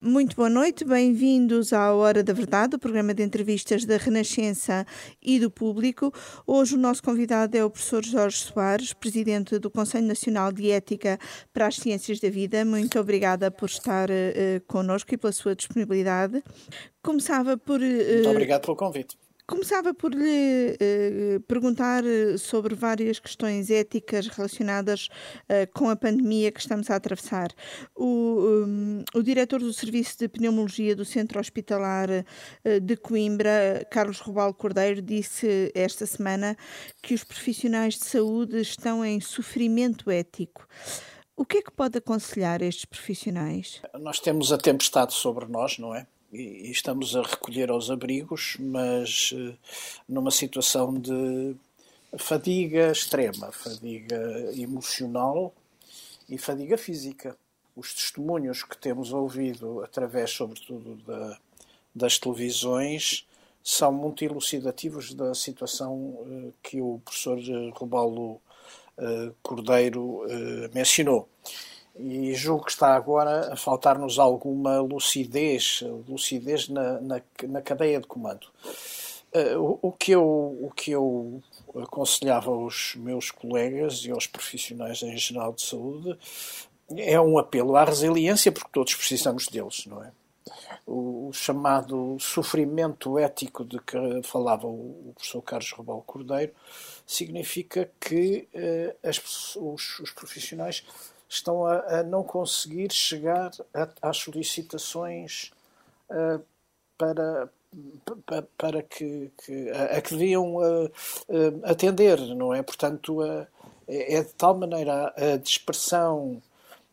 Muito boa noite, bem-vindos à Hora da Verdade, o programa de entrevistas da Renascença e do Público. Hoje o nosso convidado é o professor Jorge Soares, presidente do Conselho Nacional de Ética para as Ciências da Vida. Muito obrigada por estar uh, connosco e pela sua disponibilidade. Começava por. Uh, Muito obrigado pelo convite. Começava por lhe uh, perguntar eh, sobre várias questões éticas relacionadas com a pandemia que estamos a atravessar. O, um, o diretor do Serviço de Pneumologia do Centro Hospitalar de Coimbra, Carlos Rubal Cordeiro, disse esta semana que os profissionais de saúde estão em sofrimento ético. O que é que pode aconselhar estes profissionais? Nós temos a tempestade sobre nós, não é? E, estamos a recolher aos abrigos, mas uh, numa situação de fadiga extrema, fadiga emocional e fadiga física. Os testemunhos que temos ouvido, através, sobretudo, da, das televisões, são muito elucidativos da situação uh, que o professor Robalo uh, Cordeiro mencionou e julgo que está agora a faltar-nos alguma lucidez, lucidez na, na, na cadeia de comando. Uh, o, o, que eu, o que eu aconselhava aos meus colegas e aos profissionais em geral de saúde é um apelo à resiliência, porque todos precisamos deles, não é? O, o chamado sofrimento ético de que falava o, o professor Carlos Robal Cordeiro significa que uh, as, os, os profissionais estão a, a não conseguir chegar a, às solicitações uh, para, para, para que, que, a, a, que deviam uh, atender, não é? Portanto, é, é de tal maneira a, dispersão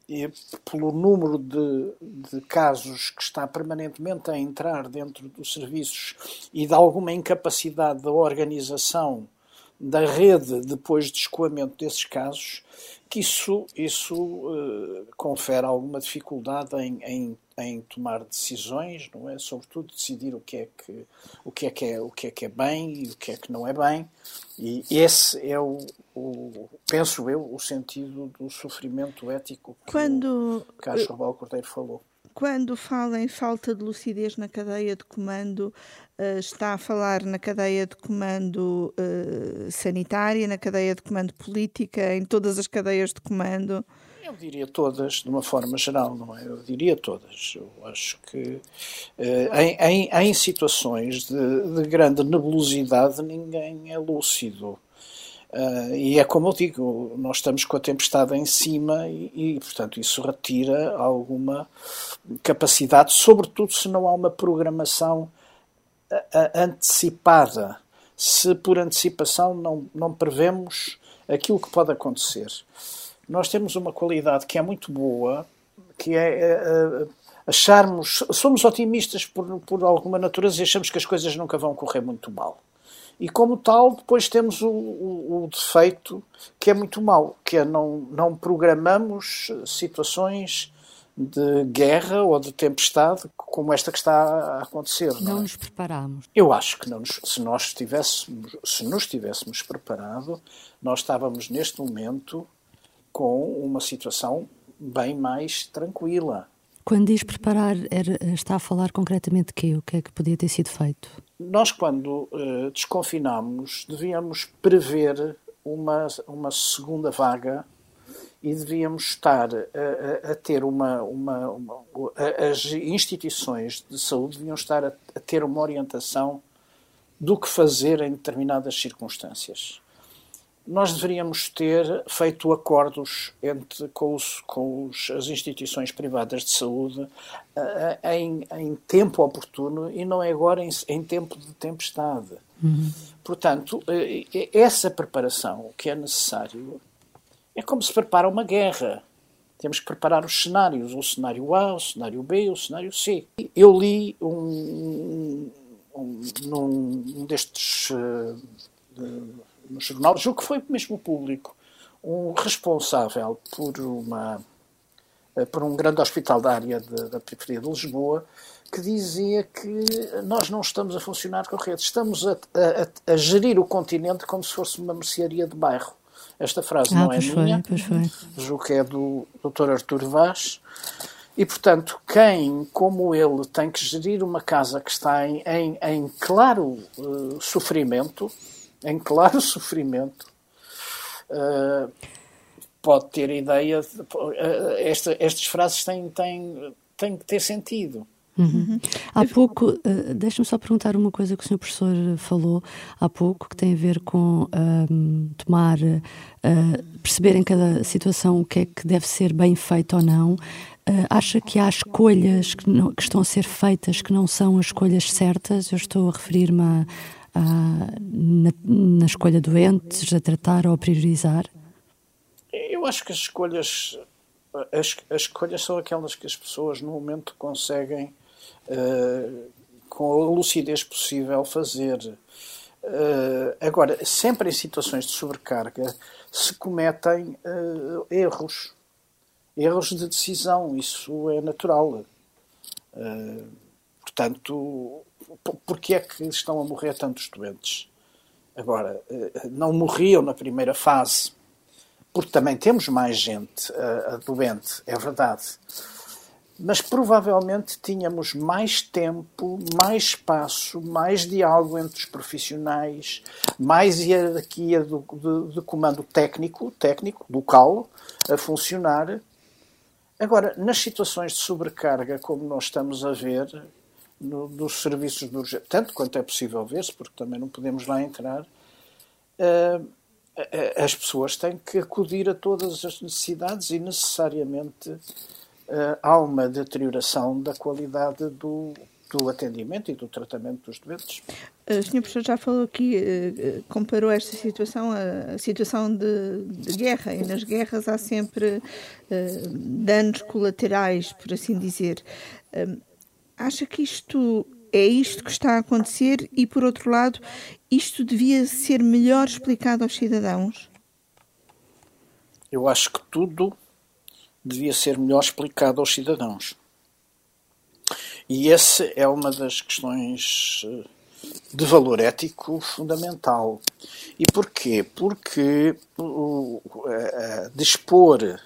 e pelo número de, de, casos que está permanentemente a entrar dentro dos serviços e de alguma incapacidade da organização da rede depois de escoamento desses casos, que isso, isso uh, confere alguma dificuldade em, em, em, tomar decisões, não é? Sobretudo decidir o que é que o que é que é o que é que é bem e o que é que não é bem. E esse é o, o penso eu o sentido do sofrimento ético que Quando... o Carlos Robal Cordeiro falou quando fala em falta de lucidez na cadeia de comando, uh, está a falar na cadeia de comando uh, sanitária, na cadeia de comando política, em todas as cadeias de comando? Eu diria todas, de uma forma geral, não é? Eu diria todas. Eu acho que uh, em, em, em, situações de, de grande nebulosidade ninguém é lúcido. Uh, e é como eu digo, nós estamos com a tempestade em cima e, e, portanto, isso retira alguma capacidade, sobretudo se não há uma programação antecipada. Se por antecipação não, não prevemos aquilo que pode acontecer. Nós temos uma qualidade que é muito boa, que é, é, é acharmos. Somos otimistas por, por alguma natureza e achamos que as coisas nunca vão correr muito mal. E como tal, depois temos o, o, o, defeito que é muito mau, que é não, não programamos situações de guerra ou de tempestade como esta que está a acontecer. Não, não é? nos preparamos. Eu acho que não nos, se nós tivéssemos, se nos tivéssemos preparado, nós estávamos neste momento com uma situação bem mais tranquila. Quando diz preparar, era, está a falar concretamente de quê? O que é que podia ter sido feito? Nós, quando uh, desconfinámos, devíamos prever uma, uma segunda vaga e devíamos estar a, a, a ter uma, uma, uma, As instituições de saúde deviam estar a, a ter uma orientação do que fazer em determinadas circunstâncias nós deveríamos ter feito acordos entre, com, os, com os, as instituições privadas de saúde uh, em, em, tempo oportuno e não é agora em, em tempo de tempestade. Uhum. Portanto, uh, essa preparação que é necessário é como se prepara uma guerra. Temos que preparar os cenários, o cenário A, o cenário B, o cenário C. Eu li um, um, um destes uh, no jornal, julgo que foi mesmo público, um responsável por uma eh, por um grande hospital da área de, da periferia de Lisboa que dizia que nós não estamos a funcionar com rede, estamos a, a, a, gerir o continente como se fosse uma mercearia de bairro. Esta frase ah, não é minha, foi, foi. julgo que é do Dr. Artur Vaz, E, portanto, quem, como ele, tem que gerir uma casa que está em, em, em claro uh, sofrimento, em claro sofrimento, uh, pode ter ideia. De, uh, esta, estas frases têm, têm, têm que ter sentido. Uhum. Há pouco, uh, deixa-me só perguntar uma coisa que o senhor professor falou há pouco, que tem a ver com um, tomar, uh, perceber em cada situação o que é que deve ser bem feito ou não. Uh, acha que há escolhas que, não, que, estão a ser feitas que não são as escolhas certas? Eu estou a referir-me a, a, na, na escolha doentes, a tratar ou a priorizar? Eu acho que as escolhas as, as, escolhas são aquelas que as pessoas no momento conseguem uh, com a lucidez possível fazer. Uh, agora, sempre em situações de sobrecarga se cometem uh, erros, erros de decisão, isso é natural. portanto, porquê é que estão a morrer tantos doentes? Agora, não morriam na primeira fase, porque também temos mais gente doente, é verdade mas provavelmente tínhamos mais tempo, mais espaço, mais diálogo entre os profissionais, mais hierarquia do, de, de, comando técnico, técnico, local, a funcionar. Agora, nas situações de sobrecarga, como nós estamos a ver, no, nos serviços de urgência, tanto quanto é possível ver-se, porque também não podemos lá entrar, uh, as pessoas têm que acudir a todas as necessidades e necessariamente uh, há uma deterioração da qualidade do, do atendimento e do tratamento dos doentes. O Sr. Professor já falou aqui, comparou esta situação à situação de, de, guerra, e nas guerras há sempre uh, danos colaterais, por assim dizer. Acha que isto é isto que está a acontecer e, por outro lado, isto devia ser melhor explicado aos cidadãos? Eu acho que tudo devia ser melhor explicado aos cidadãos. E essa é uma das questões eh, de valor ético fundamental. E porquê? Porque dispor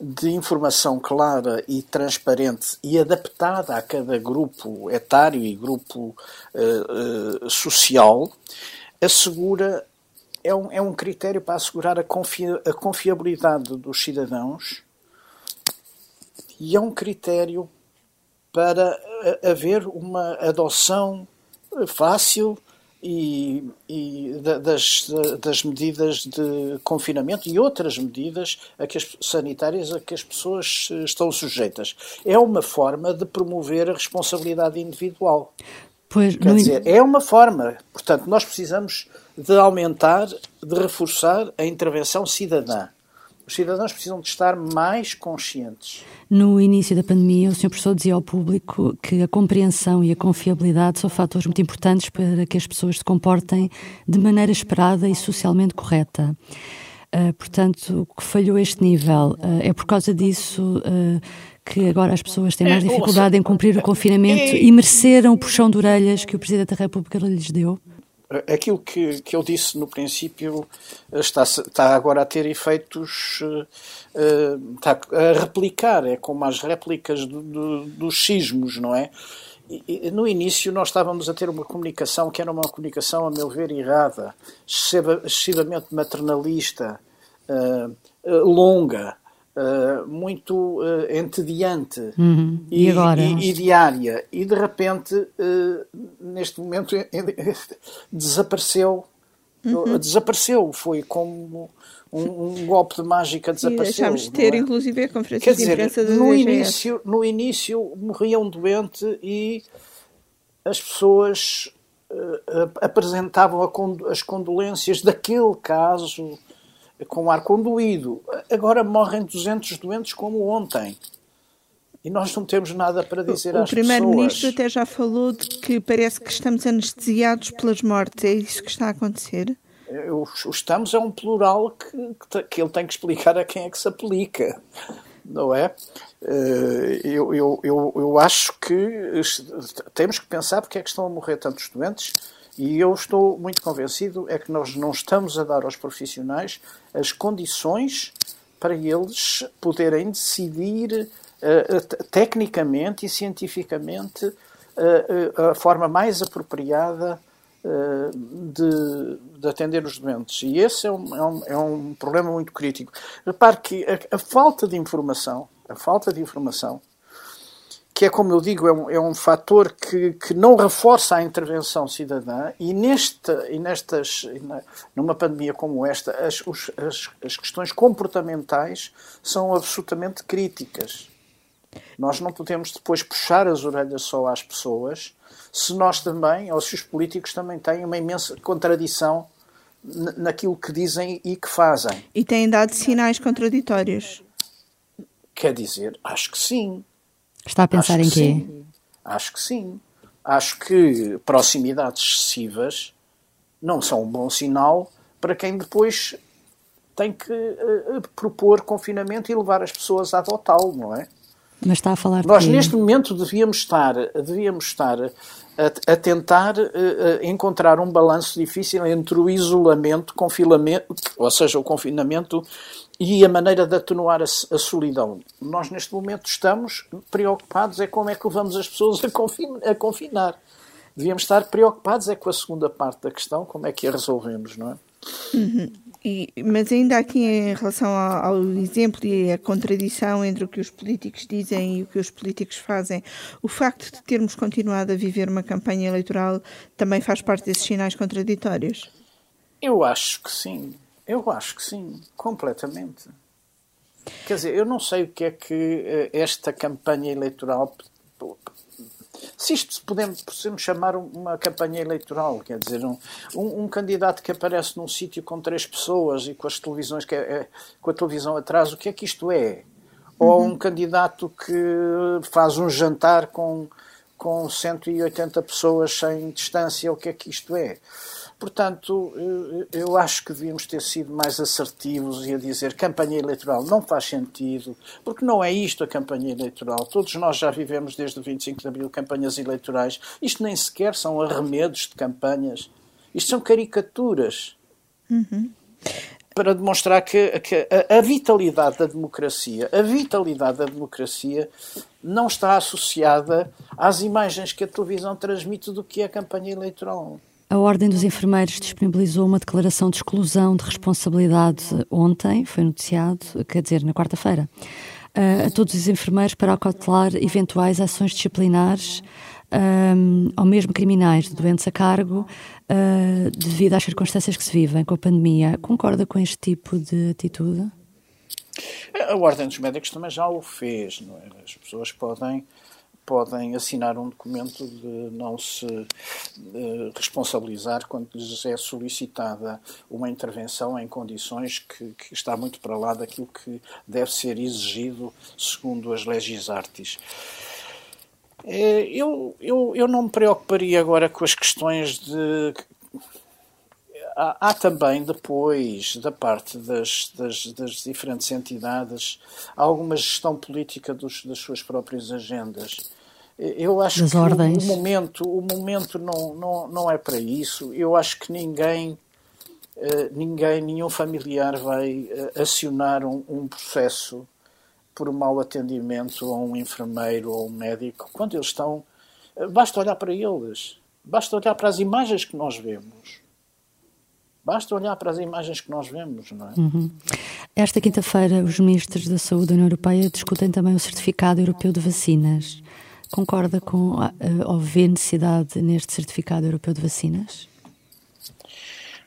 de informação clara e transparente e adaptada a cada grupo etário e grupo uh, social assegura é um, é um critério para assegurar a, confia, a confiabilidade dos cidadãos e é um critério para haver uma adoção fácil e, e das, das, medidas de confinamento e outras medidas a que as, sanitárias a que as pessoas estão sujeitas. É uma forma de promover a responsabilidade individual. Pois, Quer dizer, é uma forma. Portanto, nós precisamos de aumentar, de reforçar a intervenção cidadã os cidadãos precisam de estar mais conscientes. No início da pandemia, o Sr. Professor dizia ao público que a compreensão e a confiabilidade são fatores muito importantes para que as pessoas se comportem de maneira esperada e socialmente correta. Uh, portanto, o que falhou este nível uh, é por causa disso uh, que agora as pessoas têm mais é, dificuldade em cumprir o confinamento é, e mereceram o puxão de orelhas que o Presidente da República lhes deu? Aquilo que, que eu disse no princípio está, está agora a ter efeitos, uh, está a replicar, é como as réplicas do, do, dos sismos, não é? No início nós estávamos a ter uma comunicação que era uma comunicação, a meu ver, errada, excessivamente maternalista, longa, Uh, muito uh, entediante uhum. e, e, agora? E, e, diária. E de repente, uh, neste momento, desapareceu. Uhum. Desapareceu. Foi como um, um, golpe de mágica desapareceu. E deixámos de ter, é? inclusive, a conferência Quer de imprensa dizer, no início, no início morria um doente e as pessoas apresentavam as condolências daquele caso com ar conduído. Agora morrem 200 doentes como ontem. E nós não temos nada para dizer o às pessoas. O Primeiro-Ministro até já falou de que parece que estamos anestesiados pelas mortes. É isso que está a acontecer? O estamos é um plural que, que ele tem que explicar a quem é que se aplica. Não é? Eh, eu, eu, eu, eu acho que temos que pensar porque é que estão a morrer tantos doentes e eu estou muito convencido é que nós não estamos a dar aos profissionais as condições para eles poderem decidir tecnicamente e cientificamente a forma mais apropriada de, de, atender os doentes. E esse é um, é um, é um problema muito crítico. Repare que a, a, falta de informação, a falta de informação, que é como eu digo, é um, é um fator que, que não reforça a intervenção cidadã e, nesta, e nestas, numa pandemia como esta, as, os, as, as questões comportamentais são absolutamente críticas. Nós não podemos depois puxar as orelhas só às pessoas se nós também, ou se os políticos também têm uma imensa contradição naquilo que dizem e que fazem. E têm dado sinais contraditórios. Quer dizer, acho que sim. Está a pensar acho em quê? Sim. Acho que sim. Acho que proximidades excessivas não são um bom sinal para quem depois tem que uh, propor confinamento e levar as pessoas a adotá-lo, não é? Mas está a falar Nós, de... neste momento, devíamos estar, devíamos estar a, a tentar uh, encontrar um balanço difícil entre o isolamento, confinamento, ou seja, o confinamento e a maneira de atenuar a, a, solidão. Nós, neste momento, estamos preocupados é como é que levamos as pessoas a, confin a confinar. Devíamos estar preocupados é com a segunda parte da questão, como é que a resolvemos, não é? Uhum. E, mas ainda aqui em relação ao, ao, exemplo e a contradição entre o que os políticos dizem e o que os políticos fazem, o facto de termos continuado a viver uma campanha eleitoral também faz parte desses sinais contraditórios? Eu acho que sim. Eu acho que sim, completamente. Quer dizer, eu não sei o que é que eh, esta campanha eleitoral se isto podemos, podemos chamar uma campanha eleitoral, quer dizer, um, um, um candidato que aparece num sítio com três pessoas e com as televisões, que é, é, com a televisão atrás, o que é que isto é? Ou uhum. um candidato que faz um jantar com, com 180 pessoas sem distância, o que é que isto é? Portanto, eu acho que devíamos ter sido mais assertivos e a dizer campanha eleitoral não faz sentido, porque não é isto a campanha eleitoral. Todos nós já vivemos desde o 25 de Abril campanhas eleitorais. Isto nem sequer são arremedos de campanhas. Isto são caricaturas. Uhum. Para demonstrar que, que a, a vitalidade da democracia, a vitalidade da democracia não está associada às imagens que a televisão transmite do que é a campanha eleitoral. A Ordem dos Enfermeiros disponibilizou uma declaração de exclusão de responsabilidade ontem, foi noticiado, quer dizer, na quarta-feira, a todos os enfermeiros para acautelar eventuais ações disciplinares um, ou mesmo criminais de doentes a cargo uh, devido às circunstâncias que se vivem com a pandemia. Concorda com este tipo de atitude? A Ordem dos Médicos também já o fez, não é? As pessoas podem podem assinar um documento de não se uh, responsabilizar quando lhes é solicitada uma intervenção em condições que, que, está muito para lá daquilo que deve ser exigido segundo as legis artis. É, eu, eu, eu não me preocuparia agora com as questões de há, há, também depois da parte das, das, das, diferentes entidades alguma gestão política dos, das suas próprias agendas. Eu acho das que ordens. o momento, o momento não, não, não é para isso. Eu acho que ninguém, uh, ninguém nenhum familiar vai uh, acionar um, um, processo por mau atendimento a um enfermeiro ou um médico quando eles estão. Uh, basta olhar para eles, basta olhar para as imagens que nós vemos. Basta olhar para as imagens que nós vemos, não é? Uhum. Esta quinta-feira, os ministros da Saúde da União Europeia discutem também o certificado europeu de vacinas. Concorda com ou vê necessidade neste certificado europeu de vacinas?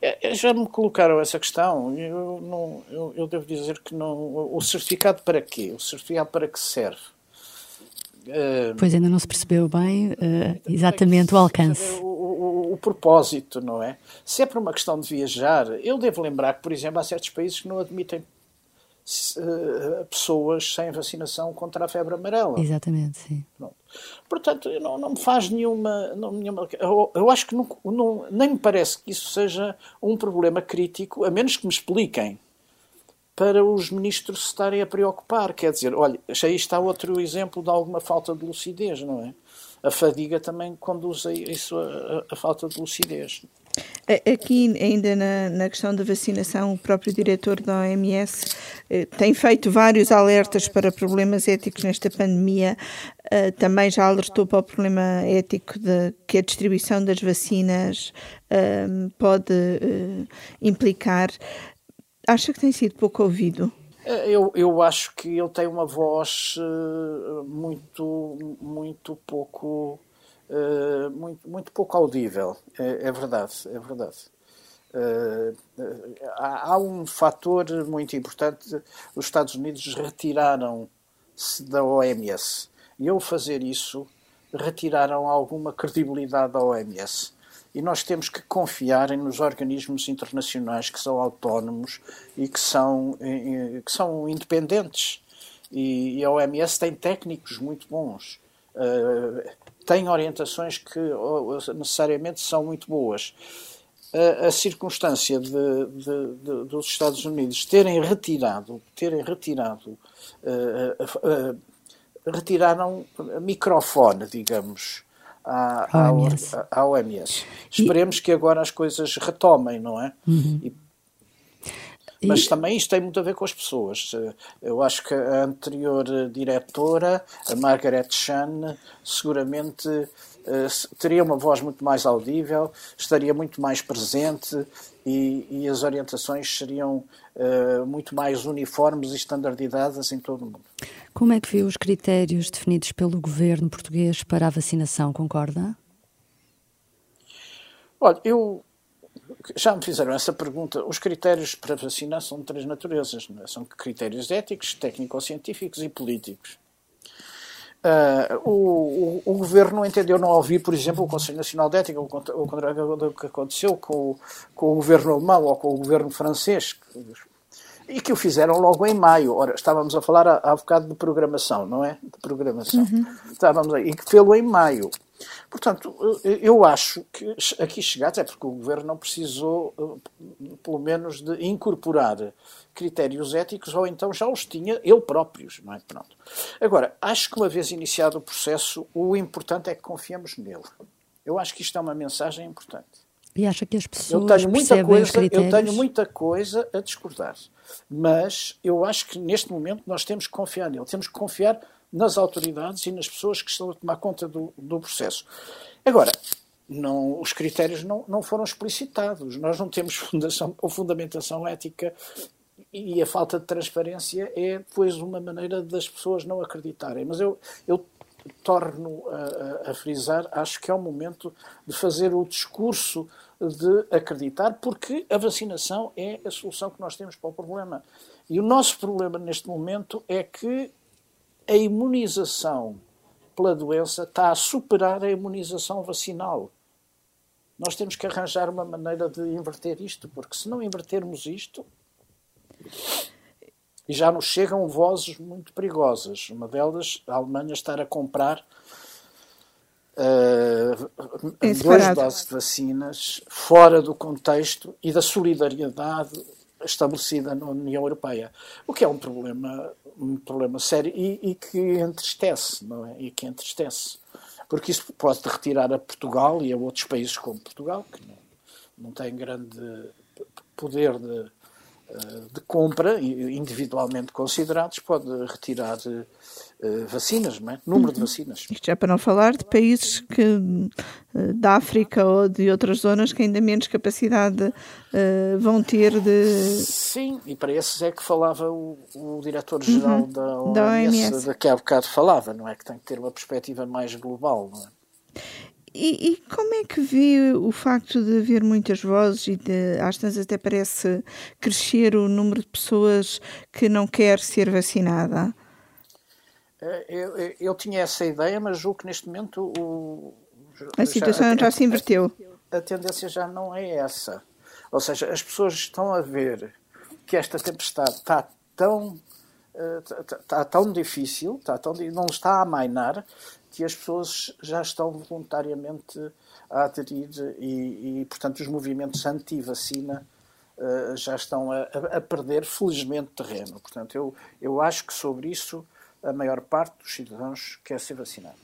É, já me colocaram essa questão. Eu, não, eu, eu, devo dizer que não. O certificado para quê? O certificado para que serve? Uh, pois ainda não se percebeu bem uh, exatamente o alcance. O, o, o, propósito, não é? Se é por uma questão de viajar, eu devo lembrar que, por exemplo, há certos países que não admitem pessoas sem vacinação contra a febre amarela. Exatamente, sim. Pronto. Portanto, não, não me faz nenhuma. Não, nenhuma eu, eu, acho que não, não, nem me parece que isso seja um problema crítico, a menos que me expliquem para os ministros se estarem a preocupar. Quer dizer, olha, aí está outro exemplo de alguma falta de lucidez, não é? A fadiga também conduz a isso, a, a falta de lucidez. Aqui, ainda na, na, questão da vacinação, o próprio diretor da OMS eh, tem feito vários alertas para problemas éticos nesta pandemia. Eh, também já alertou para o problema ético de que a distribuição das vacinas eh, pode eh, implicar. Acha que tem sido pouco ouvido? Eh, eu, eu acho que ele tem uma voz uh, muito, muito pouco, uh, muito, muito pouco audível. É, é verdade, é verdade. Uh, há, há, um fator muito importante. Os Estados Unidos retiraram-se da OMS. E ao fazer isso, retiraram alguma credibilidade da OMS e nós temos que confiar nos organismos internacionais que são autónomos e que são, que são independentes. E, a OMS tem técnicos muito bons, tem orientações que necessariamente são muito boas. A, a circunstância de, de, de, dos Estados Unidos terem retirado, terem retirado, uh, uh, retiraram microfone, digamos, à, OMS. À, à OMS. Esperemos e... que agora as coisas retomem, não é? Uhum. E, mas também isto tem muito a ver com as pessoas. Eu acho que a anterior diretora, a Margaret Chan, seguramente eh, teria uma voz muito mais audível, estaria muito mais presente e, e as orientações seriam uh, muito mais uniformes e standardizadas em todo o mundo. Como é que viu os critérios definidos pelo governo português para a vacinação? Concorda? Olha, eu já me fizeram essa pergunta. Os critérios para vacinar são de três naturezas: é? são critérios éticos, técnico-científicos e políticos. Uh, o, o, o, governo não entendeu não ouvir, por exemplo, o Conselho Nacional de Ética, o, o que aconteceu com, com o governo alemão ou com o governo francês, e que o fizeram logo em maio. Ora, estávamos a falar há, há bocado de programação, não é? De programação. Uhum. Estávamos aí, e que fê-lo em maio. Portanto, eu acho que aqui chegados é porque o governo não precisou, eh, pelo menos, de incorporar critérios éticos, ou então já os tinha ele próprios, não é? Pronto. Agora, acho que uma vez iniciado o processo, o importante é que confiemos nele. Eu acho que isto é uma mensagem importante. E acha que as pessoas eu tenho muita coisa, Eu tenho muita coisa a discordar, mas eu acho que neste momento nós temos que confiar nele. Temos que confiar nas autoridades e nas pessoas que estão a tomar conta do, do processo. Agora, não, os critérios não, não foram explicitados. Nós não temos fundação ou fundamentação ética e a falta de transparência é, pois, uma maneira das pessoas não acreditarem. Mas eu, eu torno a, a, frisar, acho que é o momento de fazer o discurso de acreditar, porque a vacinação é a solução que nós temos para o problema. E o nosso problema neste momento é que a imunização pela doença está a superar a imunização vacinal. Nós temos que arranjar uma maneira de inverter isto, porque se não invertermos isto, e já nos chegam vozes muito perigosas. Uma delas, a Alemanha estar a comprar uh, duas doses de vacinas fora do contexto e da solidariedade estabelecida na União Europeia. O que é um problema, um problema sério e, e que entristece, não é? E que entristece. Porque isso pode retirar a Portugal e a outros países como Portugal, que não, não têm grande poder de, de compra, individualmente considerados, pode retirar uh, vacinas, não é? número uhum. de vacinas. Isto já para não falar de países que, uh, da África ou de outras zonas que ainda menos capacidade uh, vão ter de. Sim, e para esses é que falava o, o diretor-geral uhum. da OMS, da OMS, da que há bocado falava, não é? Que tem que ter uma perspectiva mais global, não é? E, e, como é que vê o facto de haver muitas vozes e de, às vezes até parece crescer o número de pessoas que não quer ser vacinada? Eh, eu, eu, eu tinha essa ideia, mas julgo que neste momento o, a situação já, já se inverteu. A, a tendência já não é essa. Ou seja, as pessoas estão a ver que esta tempestade está tão está, está tão difícil, está tão, não está a amainar, que as pessoas já estão voluntariamente a aderir e, e portanto, os movimentos anti-vacina uh, já estão a, a, perder, felizmente, terreno. Portanto, eu, eu acho que sobre isso a maior parte dos cidadãos quer ser vacinada.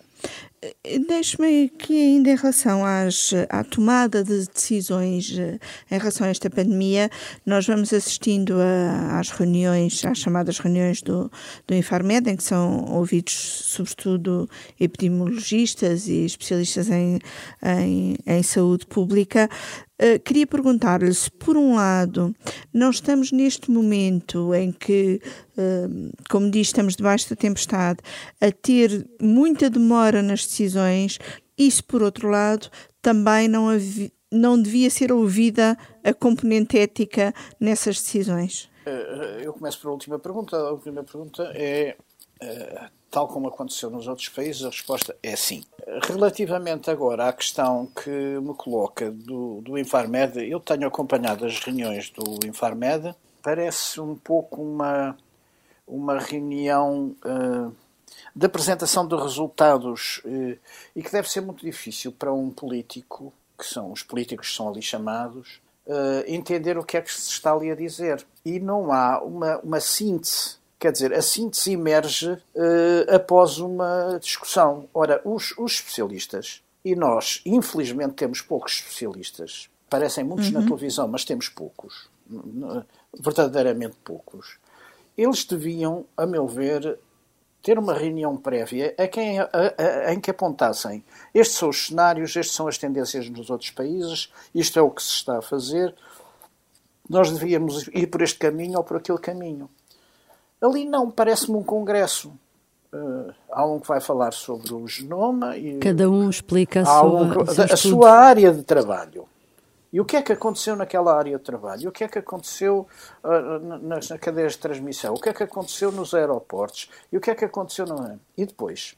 Deixe-me aqui ainda em relação às, à tomada de decisões eh, em relação a esta pandemia, nós vamos assistindo a, às reuniões, às chamadas reuniões do, do Infarmed, em que são ouvidos sobretudo epidemiologistas e especialistas em, em, em saúde pública, Uh, queria perguntar-lhe se, por um lado, não estamos neste momento em que, uh, como diz, estamos debaixo da tempestade, a ter muita demora nas decisões, se, por outro lado, também não, não devia ser ouvida a componente ética nessas decisões? Uh, eu começo pela última pergunta. A última pergunta é tal como aconteceu nos outros países, a resposta é sim. Relativamente agora à questão que me coloca do, do Infarmed, eu tenho acompanhado as reuniões do Infarmed, parece um pouco uma, uma reunião uh, de apresentação de resultados uh, e que deve ser muito difícil para um político, que são os políticos que são ali chamados, uh, entender o que é que se está ali a dizer. E não há uma, uma síntese Quer dizer, a síntese emerge uh, após uma discussão. Ora, os, os, especialistas, e nós, infelizmente, temos poucos especialistas, parecem muitos uhum. na televisão, mas temos poucos, verdadeiramente poucos. Eles deviam, a meu ver, ter uma reunião prévia a quem, a, a, em que apontassem estes são os cenários, estas são as tendências nos outros países, isto é o que se está a fazer, nós devíamos ir por este caminho ou por aquele caminho. Ali não, parece-me um congresso. Uh, há um que vai falar sobre o genoma e cada um explica a, sua, um, a, a sua área de trabalho. E o que é que aconteceu naquela área de trabalho? O que é que aconteceu uh, nas, nas cadeias de transmissão? O que é que aconteceu nos aeroportos? E o que é que aconteceu no... E depois?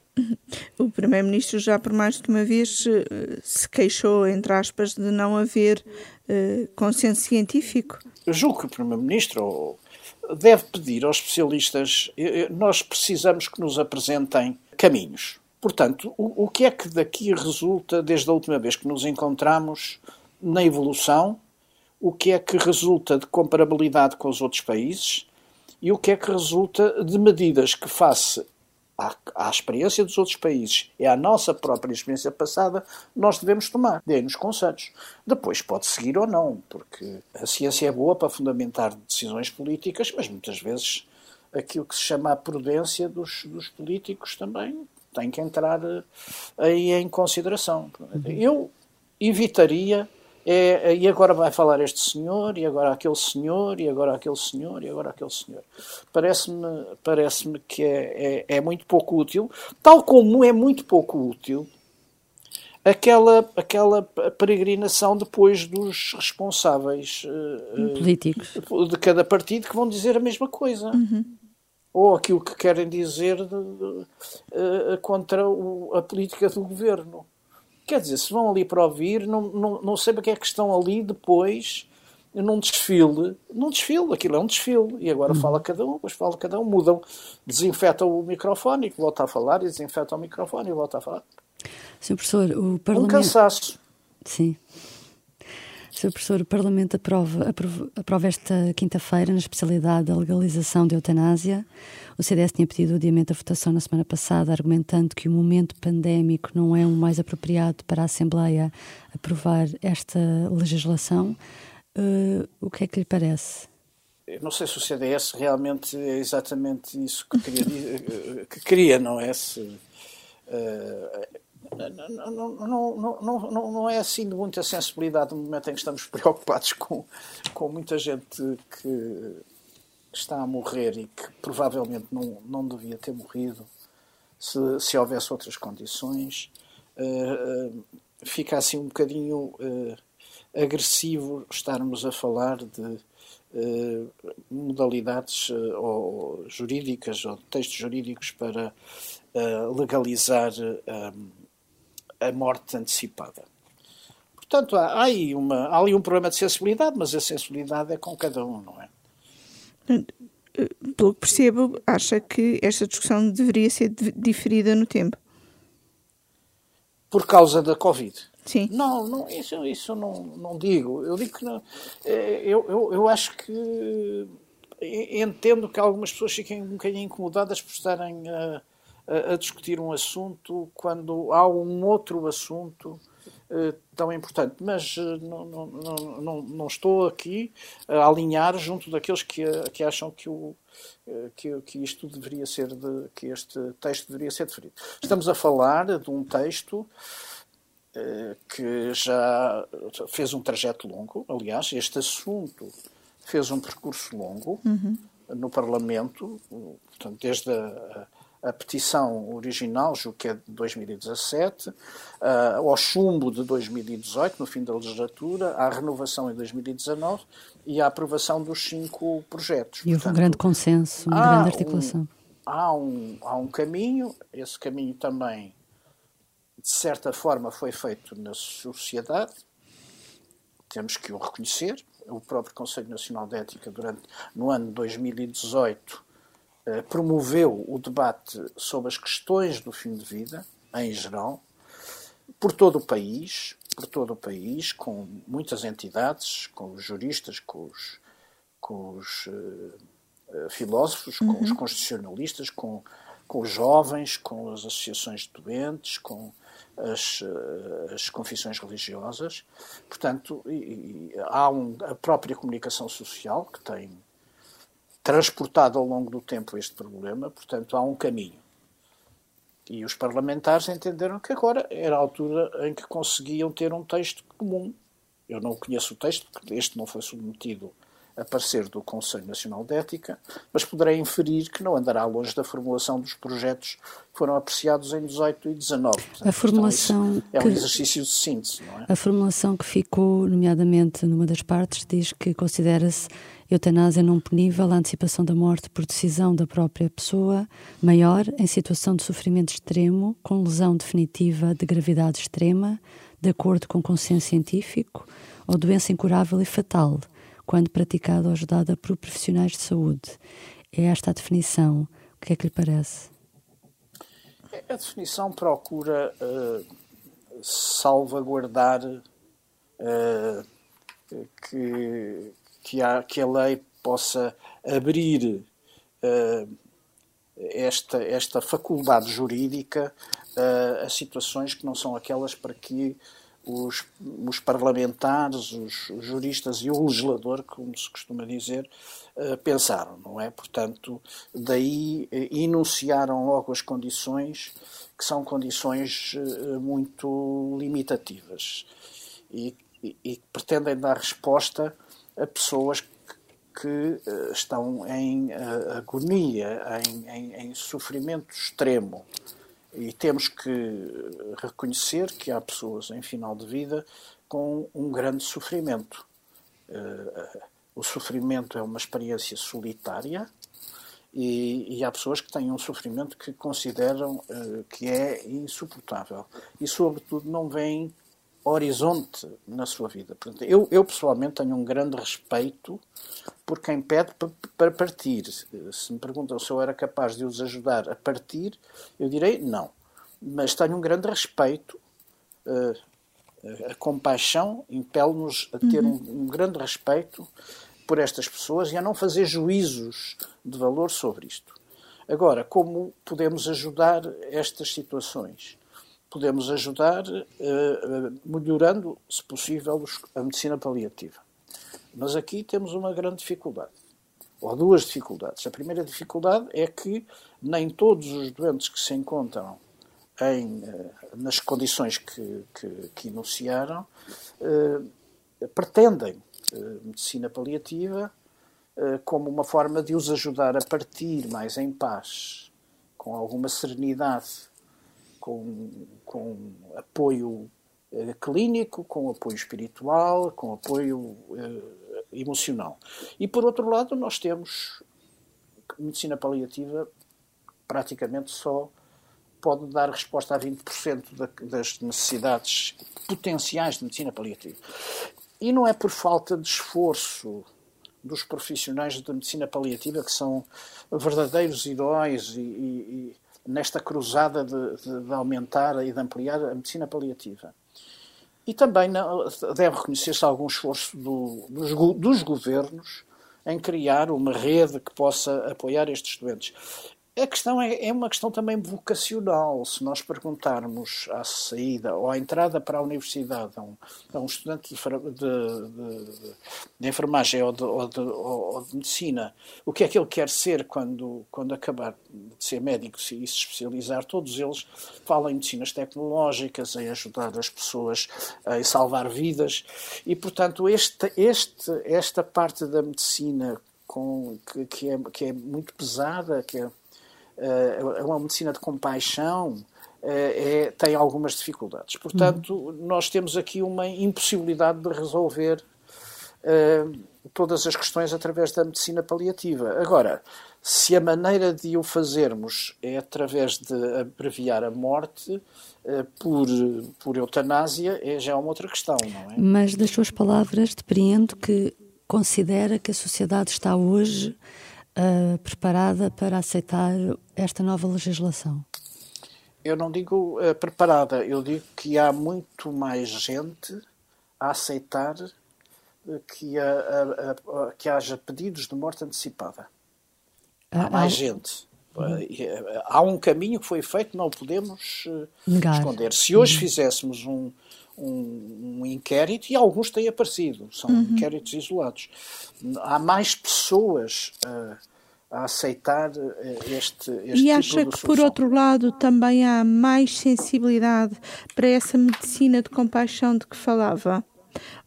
O Primeiro-Ministro já por mais de uma vez uh, se queixou, entre aspas, de não haver uh, consenso científico. Eu julgo que o Primeiro-Ministro, deve pedir aos especialistas, eh, eh, nós precisamos que nos apresentem caminhos. Portanto, o, o que é que daqui resulta desde a última vez que nos encontramos na evolução? O que é que resulta de comparabilidade com os outros países? E o que é que resulta de medidas que, face à, à, experiência dos outros países e à nossa própria experiência passada, nós devemos tomar. Dê-nos conselhos. Depois pode seguir ou não, porque a ciência é boa para fundamentar decisões políticas, mas muitas vezes aquilo que se chama a prudência dos, dos políticos também tem que entrar eh, aí em consideração. Eu evitaria é, e agora vai falar este senhor, e agora aquele senhor, e agora aquele senhor, e agora aquele senhor. Parece-me parece que é, é, é, muito pouco útil, tal como é muito pouco útil aquela, aquela peregrinação depois dos responsáveis uh, políticos de cada partido que vão dizer a mesma coisa. Uhum. Ou aquilo que querem dizer de, de, uh, contra o, a política do governo. Quer dizer, se vão ali para ouvir, não, não, não sei para que é que estão ali depois num desfile. Num desfile, aquilo é um desfile. E agora fala uhum. cada um, depois fala cada um, mudam, desinfetam o microfone e volta a falar, e desinfetam o microfone e volta a falar. Sr. Professor, o Parlamento. Um cansaço. Sim. Sr. Professor, o Parlamento aprova, aprova, aprova esta quinta-feira, na especialidade da legalização da eutanásia. O CDS tinha pedido o adiamento da votação na semana passada, argumentando que o momento pandémico não é o mais apropriado para a Assembleia aprovar esta legislação. Uh, o que é que lhe parece? Eu não sei se o CDS realmente é exatamente isso que queria, que queria não é? Se, uh, não, não, não, não, não é assim de muita sensibilidade no momento em que estamos preocupados com, com muita gente que está a morrer e que provavelmente não, não devia ter morrido se, se houvesse outras condições. Uh, uh, fica assim um bocadinho uh, agressivo estarmos a falar de modalidades ou jurídicas ou textos jurídicos para legalizar a morte antecipada. Portanto, há, há, aí uma, há ali um problema de sensibilidade, mas a sensibilidade é com cada um, não é? Pelo que percebo, acha que esta discussão deveria ser diferida no tempo? por causa da Covid. Sim. Não, não isso, isso não, não digo. Eu digo que não, eh, eu, eu, eu acho que entendo que algumas pessoas fiquem um bocadinho incomodadas por estarem a, a, a discutir um assunto quando há um outro assunto uh, tão importante. Mas uh, não, não, não, não, estou aqui a alinhar junto daqueles que, que acham que, o, que, que isto deveria ser, de, que este texto deveria ser deferido. Estamos a falar de um texto que já fez um trajeto longo. Aliás, este assunto fez um percurso longo uhum. no Parlamento, portanto, desde a, a, petição original, julgo que é de 2017, uh, ao chumbo de 2018, no fim da legislatura, à renovação em 2019 e à aprovação dos cinco projetos. E houve um grande consenso, uma grande articulação. Um, há, um, há um caminho, esse caminho também de certa forma foi feito na sociedade, temos que o reconhecer. O próprio Conselho Nacional de Ética, durante, no ano de 2018, eh, promoveu o debate sobre as questões do fim de vida, em geral, por todo o país, por todo o país, com muitas entidades, com os juristas, com os, com os uh, filósofos, com uhum. os constitucionalistas, com, com os jovens, com as associações de doentes, com as, eh, as confissões religiosas. Portanto, e, e, há um, a própria comunicação social que tem transportado ao longo do tempo este problema, portanto, há um caminho. E os parlamentares entenderam que agora era a altura em que conseguiam ter um texto comum. Eu não conheço o texto, porque este não foi submetido a parecer do Conselho Nacional de Ética, mas poderei inferir que não andará longe da formulação dos projetos que foram apreciados em 18 e 19. Portanto, a formulação é um exercício de síntese, não é? A formulação que ficou, nomeadamente numa das partes, diz que considera-se eutanásia não punível a antecipação da morte por decisão da própria pessoa maior em situação de sofrimento extremo, com lesão definitiva de gravidade extrema, de acordo com consenso científico, ou doença incurável e fatal, quando praticada ou ajudada por profissionais de saúde. É esta a definição. O que é que lhe parece? A definição procura uh, salvaguardar uh, que, que, a, que a lei possa abrir uh, esta, esta faculdade jurídica a situações que não são aquelas para que os, os parlamentares, os, os, juristas e o legislador, como se costuma dizer, uh, pensaram, não é? Portanto, daí uh, enunciaram logo as condições, que são condições uh, muito limitativas e, e, e, pretendem dar resposta a pessoas que, que estão em agonia, em, em, em sofrimento extremo. E temos que reconhecer que há pessoas em final de vida com um grande sofrimento. Uh, o sofrimento é uma experiência solitária e, e, há pessoas que têm um sofrimento que consideram uh, que é insuportável e, sobretudo, não veem horizonte na sua vida. Portanto, eu, eu, pessoalmente tenho um grande respeito por quem pede para partir. Se me perguntam se eu era capaz de os ajudar a partir, eu direi não. Mas tenho um grande respeito. Uh, a compaixão impele-nos a ter uhum. um, um grande respeito por estas pessoas e a não fazer juízos de valor sobre isto. Agora, como podemos ajudar estas situações? Podemos ajudar uh, melhorando, se possível, a medicina paliativa. Mas aqui temos uma grande dificuldade, ou duas dificuldades. A primeira dificuldade é que nem todos os doentes que se encontram em, uh, nas condições que, que, que enunciaram uh, pretendem medicina paliativa como uma forma de os ajudar a partir mais em paz, com alguma serenidade com, com apoio eh, clínico, com apoio espiritual, com apoio eh, emocional. E por outro lado, nós temos medicina paliativa praticamente só pode dar resposta a 20% da, das necessidades potenciais de medicina paliativa. E não é por falta de esforço dos profissionais da medicina paliativa, que são verdadeiros heróis e, e, nesta cruzada de, de, de, aumentar e de ampliar a medicina paliativa. E também não, deve reconhecer-se algum esforço do, dos, dos governos em criar uma rede que possa apoiar estes doentes. A questão é, é, uma questão também vocacional. Se nós perguntarmos à saída ou à entrada para a universidade a um, a um estudante de, de, de, de enfermagem ou, ou, ou de, medicina o que é que ele quer ser quando, quando acabar de ser médico e se especializar, todos eles falam em medicinas tecnológicas, em ajudar as pessoas a salvar vidas e, portanto, este, este, esta parte da medicina com, que, que, é, que é muito pesada, que é é uma medicina de compaixão, é, é, tem algumas dificuldades. Portanto, uhum. nós temos aqui uma impossibilidade de resolver uh, todas as questões através da medicina paliativa. Agora, se a maneira de o fazermos é através de abreviar a morte por, por eutanásia, é já uma outra questão, não é? Mas das suas palavras depreendo que considera que a sociedade está hoje uh, preparada para aceitar esta nova legislação? Eu não digo uh, preparada, eu digo que há muito mais gente a aceitar que, a, a, a, que haja pedidos de morte antecipada. Há ah, mais gente. Uhum. Há um caminho que foi feito, não o podemos Negar. esconder. Se hoje uhum. fizéssemos um, um, um, inquérito, e alguns têm aparecido, são uhum. inquéritos isolados. Há mais pessoas uh, a aceitar uh, este, este E tipo acha que, por outro lado, também há mais sensibilidade para essa medicina de compaixão de que falava?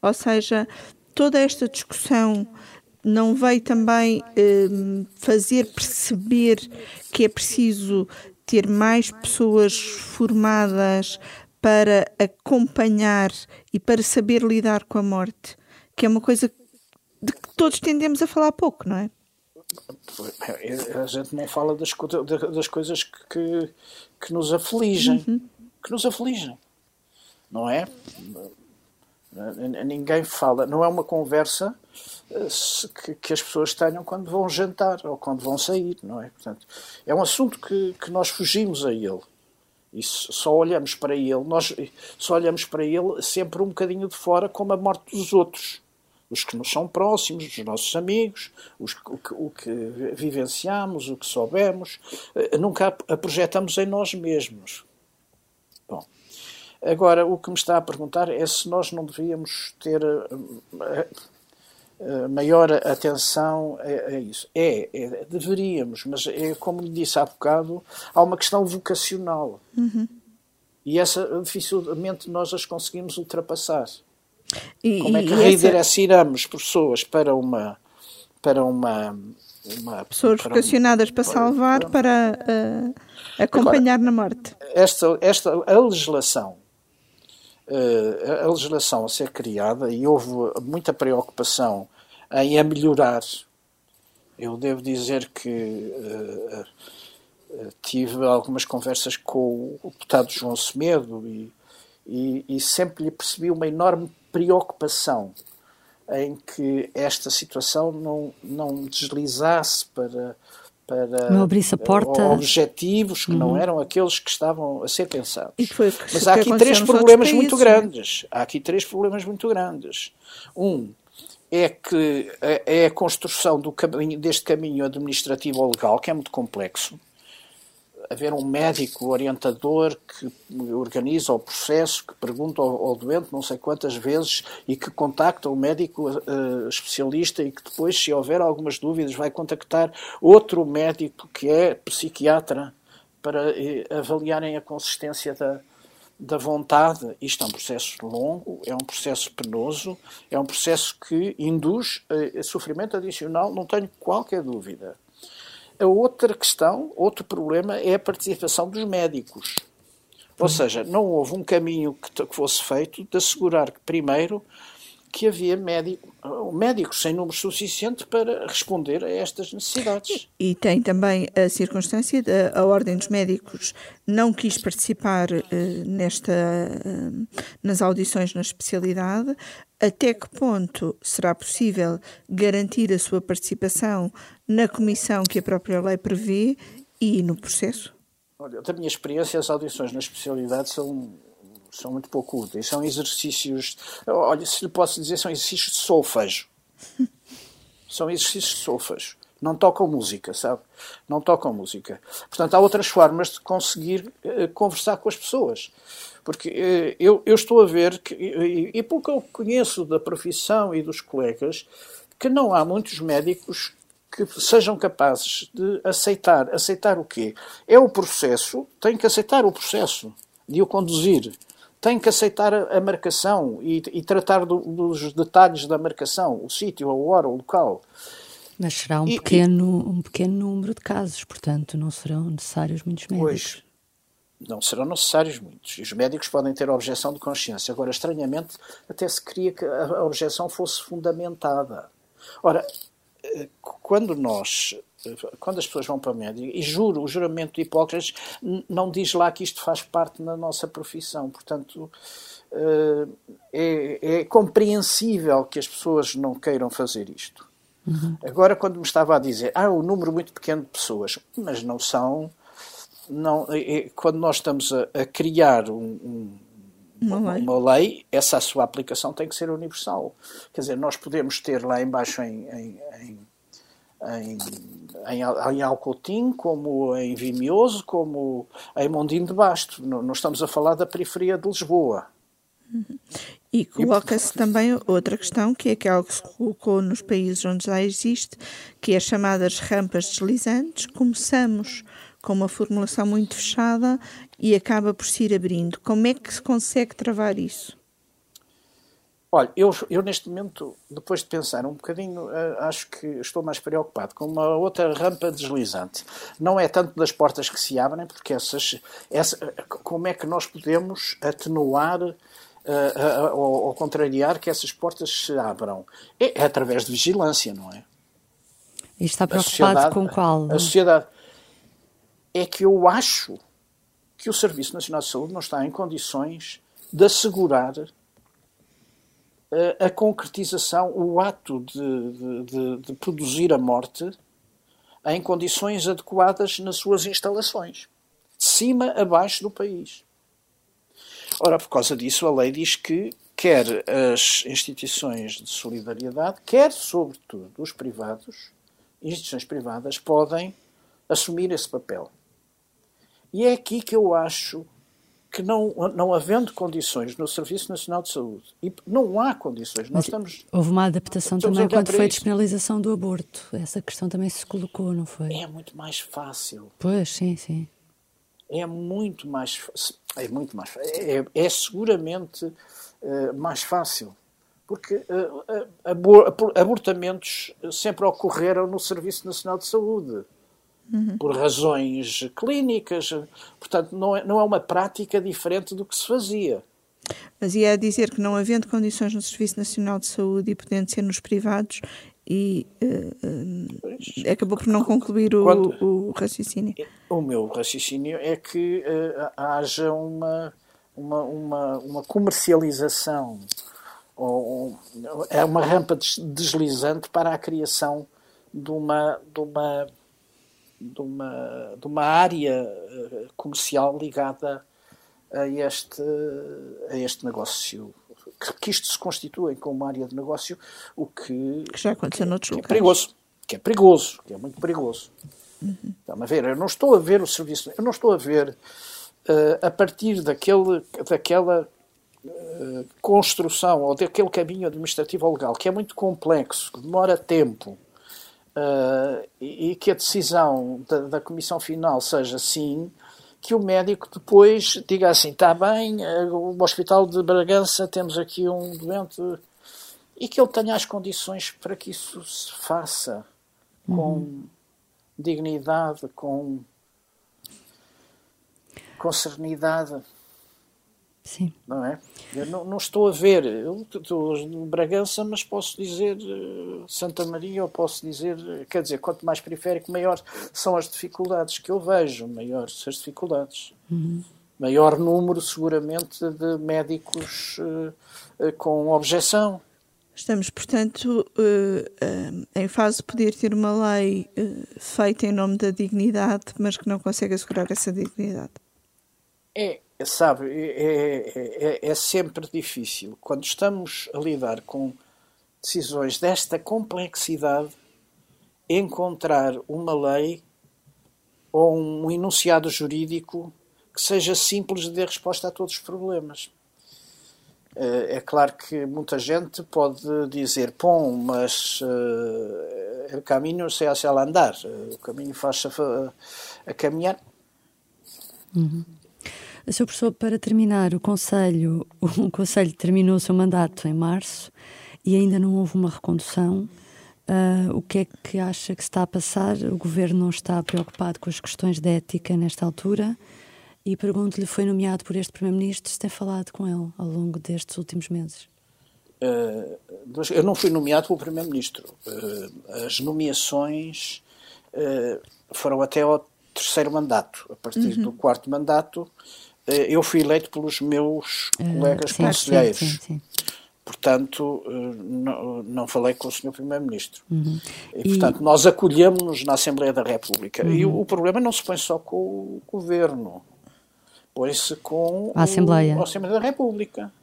Ou seja, toda esta discussão não veio também uh, fazer perceber que é preciso ter mais pessoas formadas para acompanhar e para saber lidar com a morte, que é uma coisa de que todos tendemos a falar pouco, não é? A gente não fala das, das coisas que, que nos afligem, uhum. que nos afligem, não é? Ninguém fala, não é uma conversa eh, que, que, as pessoas tenham quando vão jantar ou quando vão sair, não é? Portanto, é um assunto que, que nós fugimos a ele. E só olhamos para ele, nós só olhamos para ele sempre um bocadinho de fora como a morte dos outros. Os que nos são próximos, os nossos amigos, os, o, que, o que vivenciamos, o que soubemos, eh, nunca a projetamos em nós mesmos. Bom, agora o que me está a perguntar é se nós não devíamos ter eh, maior atenção a, a isso. É, é, deveríamos, mas é como lhe disse há bocado, há uma questão vocacional. Uhum. E essa dificilmente nós as conseguimos ultrapassar. E, como é que redirecionamos essa... pessoas para uma para uma, uma pessoas para vocacionadas um, para salvar, para, para uh, acompanhar Agora, na morte. Esta esta a legislação a legislação a ser criada e houve muita preocupação em a melhorar. Eu devo dizer que uh, uh, tive algumas conversas com o deputado João Semedo e, e, e sempre lhe percebi uma enorme preocupação em que esta situação não, não deslizasse para para não abrisse a porta. objetivos que uhum. não eram aqueles que estavam a ser pensados. Mas há aqui três problemas muito é? grandes. Há aqui três problemas muito grandes. Um é que é a construção do caminho, deste caminho administrativo ou legal, que é muito complexo haver um médico orientador que organiza o processo, que pergunta ao, ao doente não sei quantas vezes e que contacta o médico uh, especialista e que depois, se houver algumas dúvidas, vai contactar outro médico que é psiquiatra para uh, avaliarem a consistência da, da vontade. Isto é um processo longo, é um processo penoso, é um processo que induz uh, sofrimento adicional, não tenho qualquer dúvida. A outra questão, outro problema, é a participação dos médicos. Ou seja, não houve um caminho que, fosse feito de assegurar que, primeiro, que havia médico, médicos sem número suficiente para responder a estas necessidades. E tem também a circunstância de a Ordem dos Médicos não quis participar uh, nesta, uh, nas audições na especialidade. Até que ponto será possível garantir a sua participação na comissão que a própria lei prevê e no processo? Olha, da minha experiência, as audições na especialidade são, são muito pouco úteis. São exercícios, olha, se lhe posso dizer, são exercícios de solfejo. são exercícios de solfejo. Não tocam música, sabe? Não tocam música. Portanto, há outras formas de conseguir uh, conversar com as pessoas. Porque uh, eu, eu, estou a ver, que, e, e que eu conheço da profissão e dos colegas, que não há muitos médicos que sejam capazes de aceitar. Aceitar o quê? É o processo, tem que aceitar o processo de o conduzir. Tem que aceitar a, a marcação e, e tratar do, dos detalhes da marcação, o sítio, a hora, o local. Mas será um, e, pequeno, um pequeno número de casos, portanto, não serão necessários muitos médicos. Pois, não serão necessários muitos. E os médicos podem ter objeção de consciência. Agora, estranhamente, até se queria que a objeção fosse fundamentada. Ora, quando nós, quando as pessoas vão para o médico, e juro, o juramento de Hipócrates não diz lá que isto faz parte da nossa profissão, portanto eh, é, é compreensível que as pessoas não queiram fazer isto. Uhum. Agora, quando me estava a dizer, ah, um número muito pequeno de pessoas, mas não são, não, é, é quando nós estamos a, a criar um, um uma lei. uma lei. essa sua aplicação tem que ser universal. Quer dizer, nós podemos ter lá embaixo em, em, em, em, em, em Alcotim, como em Vimioso, como em Mondinho de Basto. Não, não estamos a falar da periferia de Lisboa. Uhum. E coloca-se também outra questão, que é aquela que se colocou nos países onde já existe, que é as chamadas rampas deslizantes. Começamos com uma formulação muito fechada e acaba por se ir abrindo. Como é que se consegue travar isso? Olha, eu, eu neste momento, depois de pensar um bocadinho, eh, acho que estou mais preocupado com uma outra rampa deslizante. Não é tanto das portas que se abrem, porque essas, essa, como é que nós podemos atenuar uh, uh, ou, ou, contrariar que essas portas se abram? É, é através de vigilância, não é? E está preocupado com qual? A sociedade. É que eu acho que o Serviço Nacional de Saúde não está em condições de assegurar a, eh, a concretização, o ato de, de, de, produzir a morte em condições adequadas nas suas instalações, de cima a baixo do país. Ora, por causa disso, a lei diz que quer as instituições de solidariedade, quer, sobretudo, os privados, instituições privadas, podem assumir esse papel. E é aqui que eu acho que não, não havendo condições no Serviço Nacional de Saúde, e não há condições, nós estamos... Houve uma adaptação também quando foi a despenalização do aborto. Essa questão também se colocou, não foi? É muito mais fácil. Pois, sim, sim. É muito mais... É muito mais É, é seguramente uh, mais fácil. Porque uh, abor abortamentos sempre ocorreram no Serviço Nacional de Saúde uhum. por razões clínicas. Portanto, não é, não é uma prática diferente do que se fazia. Mas ia dizer que não havendo condições no Serviço Nacional de Saúde e podendo ser nos privados, e uh, uh, acabou por não concluir o, Quando, o, raciocínio. O meu raciocínio é que uh, haja uma, uma, uma, uma comercialização, ou, é uma rampa deslizante para a criação de uma, de uma de uma, de uma área eh, comercial ligada a este, a este negócio. Que, que isto se constitui como uma área de negócio, o que, que já aconteceu noutros que é perigoso. Que é perigoso, que é muito perigoso. Uhum. a ver, eu não estou a ver o serviço, eu não estou a ver uh, a partir daquele, daquela uh, construção ou daquele caminho administrativo ou legal que é muito complexo, que demora tempo, uh, e, que a decisão da, da, comissão final seja sim, que o médico depois diga assim: está bem, uh, o Hospital de Bragança temos aqui um doente, e que ele tenha as condições para que isso se faça com uhum. dignidade, com, com serenidade. Sim. Não é? Eu não, não estou a ver. Eu estou em Bragança, mas posso dizer eh, Santa Maria, ou posso dizer, quer dizer, quanto mais periférico, maior são as dificuldades que eu vejo, maiores as dificuldades. Uhum. Maior número, seguramente, de médicos uh, uh, com objeção. Estamos, portanto, em fase de poder ter uma lei feita em nome da dignidade, mas que não consegue assegurar essa dignidade. É, sabe, é, é, é, é sempre difícil. Quando estamos a lidar com decisões desta complexidade, encontrar uma lei ou um enunciado jurídico que seja simples de dar resposta a todos os problemas. É claro que muita gente pode dizer, bom, mas uh, o caminho se hace al andar, o caminho faz-se a, a, caminhar. Uhum. Sr. Professor, para terminar, o Conselho, o Conselho terminou o seu mandato em março e ainda não houve uma recondução. Uh, o que é que acha que está a passar? O Governo não está preocupado com as questões de ética nesta altura? E pergunto-lhe, foi nomeado por este Primeiro-Ministro, se tem falado com ele ao longo destes últimos meses? Uh, eu não fui nomeado pelo Primeiro-Ministro. Uh, as nomeações foram até ao terceiro mandato. A partir uhum. do quarto mandato, eu fui eleito pelos meus colegas sim, conselheiros. Sim, sim, Portanto, eh, não, não falei com o Sr. Primeiro-Ministro. Uhum. E, portanto, e... nós acolhemos-nos na Assembleia da República. Uhum. E o, o, problema não se põe só com o Governo, põe-se com a Assembleia. O, a Assembleia da República.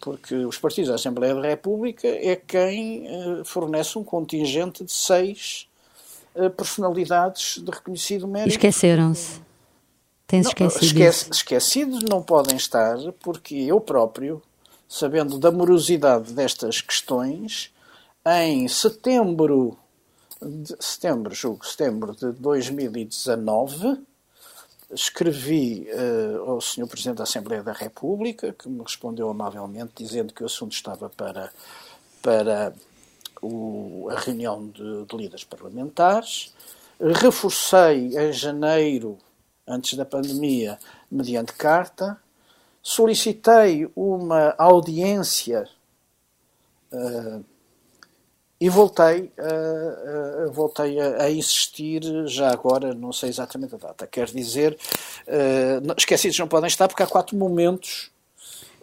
Porque os partidos da Assembleia da República é quem fornece um contingente de seis personalidades de reconhecido mérito. Esqueceram-se. Tem-se esquecido. Esquece, esquecidos não podem estar, porque eu próprio sabendo da morosidade destas questões, em setembro, de, setembro, julgo, setembro de 2019, escrevi uh, ao Sr. Presidente da Assembleia da República, que me respondeu amavelmente, dizendo que o assunto estava para, para o, a reunião de, de líderes parlamentares. Reforcei em janeiro, antes da pandemia, mediante carta, solicitei uma audiência uh, e voltei, uh, uh, voltei a, a, insistir já agora, não sei exatamente a data. Quer dizer, esquecidos não podem estar porque há quatro momentos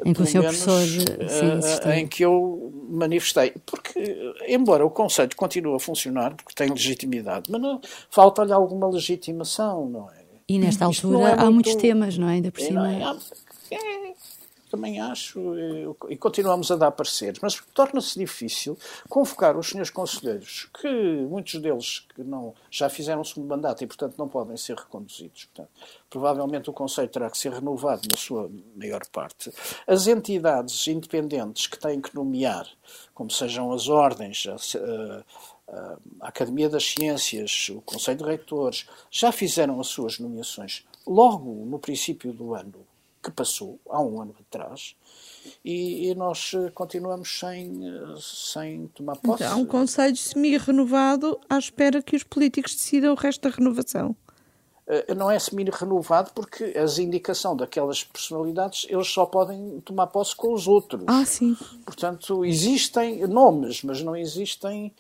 em que o seu professor sim, em que eu manifestei. Porque, embora o Conselho continue a funcionar, porque tem legitimidade, mas falta-lhe alguma legitimação, não é? E nesta altura é há muito... muitos temas, não é? Ainda por cima. É, é, também acho, eh, e continuamos a dar pareceres, mas torna-se difícil convocar os senhores conselheiros, que muitos deles que não, já fizeram o segundo mandato e, portanto, não podem ser reconduzidos. Portanto, provavelmente o Conselho terá que ser renovado na sua maior parte. As entidades independentes que têm que nomear, como sejam as ordens, a, a, a Academia das Ciências, o Conselho de Reitores, já fizeram as suas nomeações logo no princípio do ano que passou há um ano atrás e, e nós eh, continuamos sem, eh, sem tomar posse. Então, há um conselho semi-renovado à espera que os políticos decidam o resto da renovação. Eh, não é semi-renovado porque as indicação daquelas personalidades eles só podem tomar posse com os outros. Ah, sim. Portanto, existem nomes, mas não existem,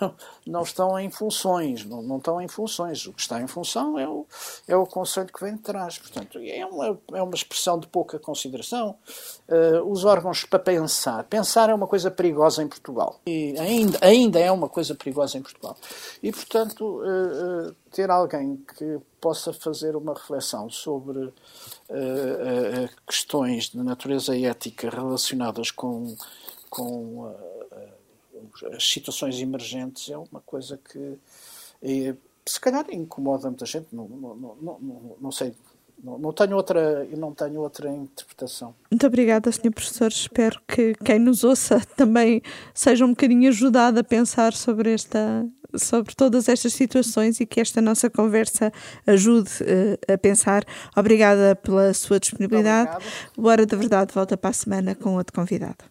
não, não estão em funções, não, não, estão em funções. O que está em função é o, é o conceito que vem de trás. Portanto, é uma, é uma expressão de pouca consideração. Uh, os órgãos para pensar. Pensar é uma coisa perigosa em Portugal. E ainda, ainda é uma coisa perigosa em Portugal. E, portanto, uh, uh, ter alguém que possa fazer uma reflexão sobre uh, uh, questões de natureza ética relacionadas com, com uh, as situações emergentes é uma coisa que se calhar incomoda muita gente, não, não, não, não, não sei não, não, tenho outra, não tenho outra interpretação. Muito obrigada, Sr. Professor. Espero que quem nos ouça também seja um bocadinho ajudado a pensar sobre esta, sobre todas estas situações e que esta nossa conversa ajude uh, a pensar. Obrigada pela sua disponibilidade. O Hora da Verdade volta para a semana com outro convidado.